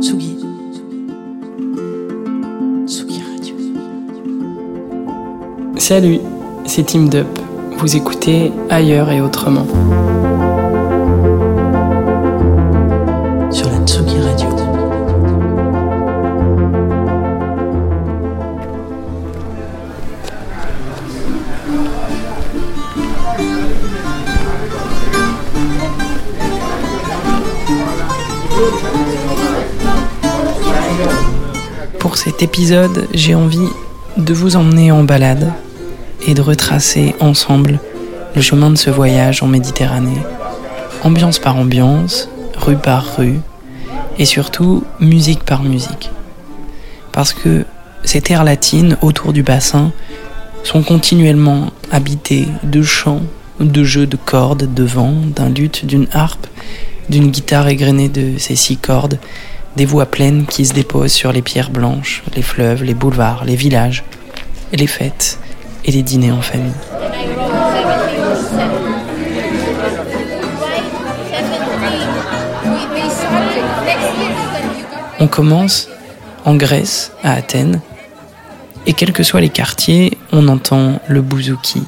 Tsugi. Tsugi Radio. Salut, c'est Team Dup. Vous écoutez Ailleurs et Autrement. J'ai envie de vous emmener en balade et de retracer ensemble le chemin de ce voyage en Méditerranée, ambiance par ambiance, rue par rue, et surtout musique par musique. Parce que ces terres latines autour du bassin sont continuellement habitées de chants, de jeux de cordes, de vent, d'un luth, d'une harpe, d'une guitare égrenée de ses six cordes, des voix pleines qui se déposent sur les pierres blanches, les fleuves, les boulevards, les villages, les fêtes et les dîners en famille. On commence en Grèce, à Athènes, et quels que soient les quartiers, on entend le bouzouki,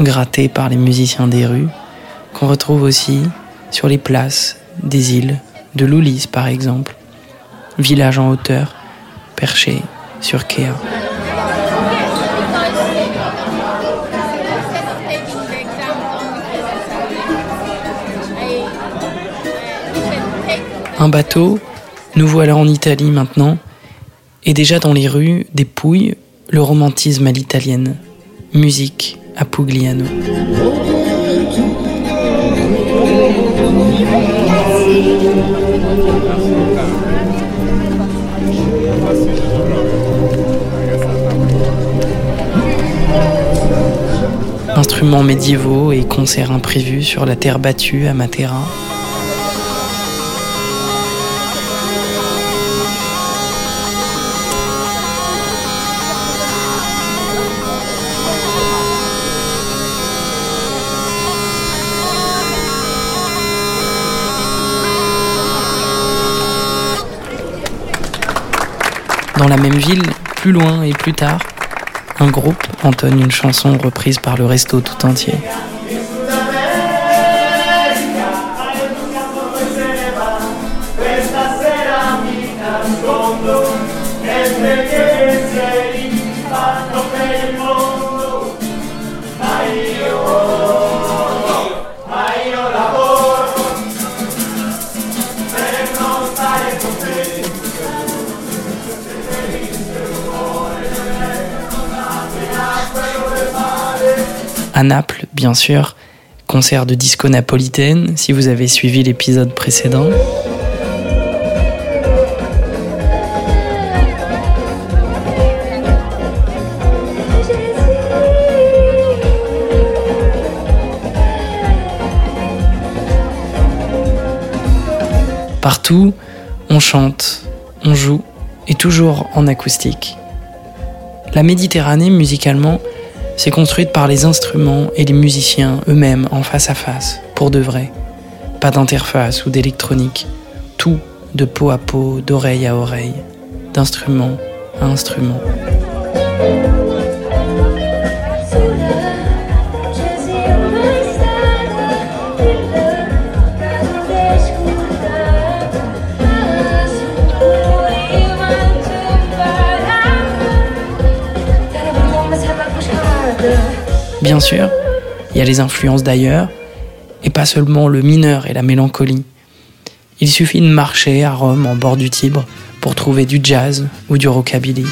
gratté par les musiciens des rues, qu'on retrouve aussi sur les places des îles, de Loulis par exemple, village en hauteur, perché sur Kea. Un bateau, nous voilà en Italie maintenant, et déjà dans les rues dépouille le romantisme à l'italienne, musique à Pugliano. Médiévaux et concerts imprévus sur la terre battue à Matera. Dans la même ville, plus loin et plus tard, un groupe entonne une chanson reprise par le resto tout entier. À Naples, bien sûr, concert de disco napolitaine, si vous avez suivi l'épisode précédent. Partout, on chante, on joue, et toujours en acoustique. La Méditerranée, musicalement, s'est construite par les instruments et les musiciens eux-mêmes en face à face, pour de vrai. Pas d'interface ou d'électronique, tout de peau à peau, d'oreille à oreille, d'instrument à instrument. Bien sûr, il y a les influences d'ailleurs, et pas seulement le mineur et la mélancolie. Il suffit de marcher à Rome en bord du Tibre pour trouver du jazz ou du rockabilly.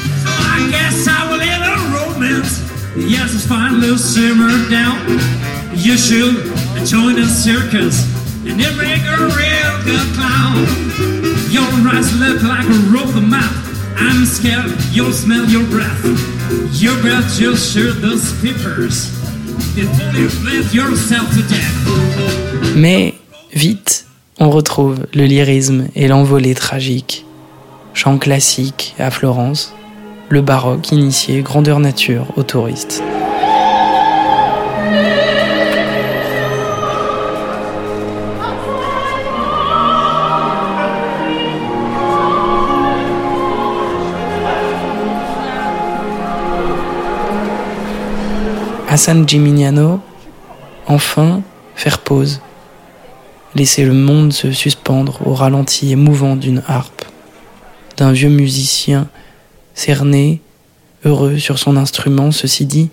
I'm scared you'll smell your breath. You'll those Mais vite, on retrouve le lyrisme et l'envolée tragique. Chant classique à Florence, le baroque initié grandeur nature aux touristes. Hassan Gimignano, enfin, faire pause. Laisser le monde se suspendre au ralenti émouvant d'une harpe, d'un vieux musicien cerné, heureux sur son instrument, ceci dit,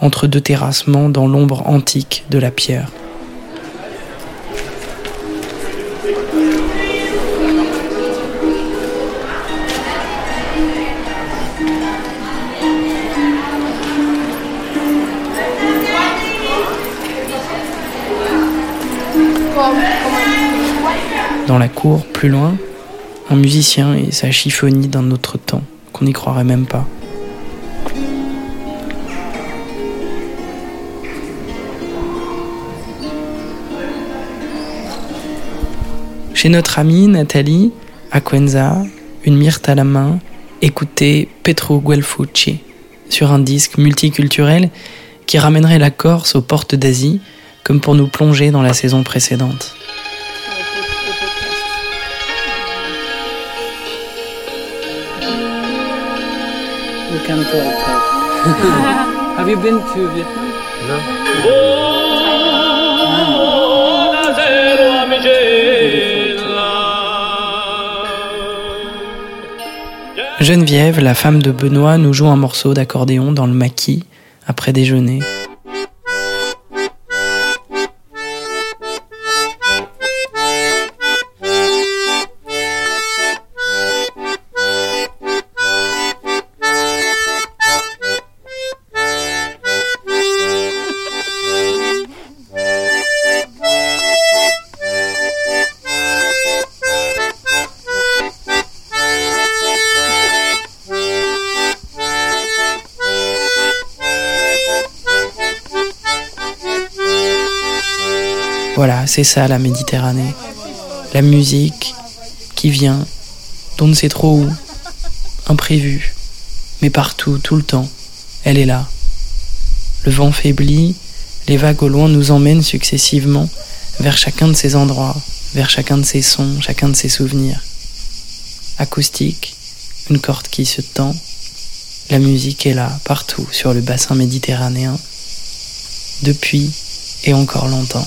entre deux terrassements dans l'ombre antique de la pierre. Dans la cour, plus loin, un musicien et sa chiffonie d'un autre temps, qu'on n'y croirait même pas. Chez notre amie Nathalie, à Cuenza, une myrte à la main, écoutez Petro Guelfucci sur un disque multiculturel qui ramènerait la Corse aux portes d'Asie, comme pour nous plonger dans la saison précédente. Have you been to Vietnam? Geneviève, la femme de Benoît, nous joue un morceau d'accordéon dans le maquis après déjeuner. Voilà, c'est ça la Méditerranée. La musique qui vient, d'on ne sait trop où, imprévue, mais partout, tout le temps, elle est là. Le vent faiblit, les vagues au loin nous emmènent successivement vers chacun de ces endroits, vers chacun de ces sons, chacun de ces souvenirs. Acoustique, une corde qui se tend, la musique est là, partout, sur le bassin méditerranéen, depuis et encore longtemps.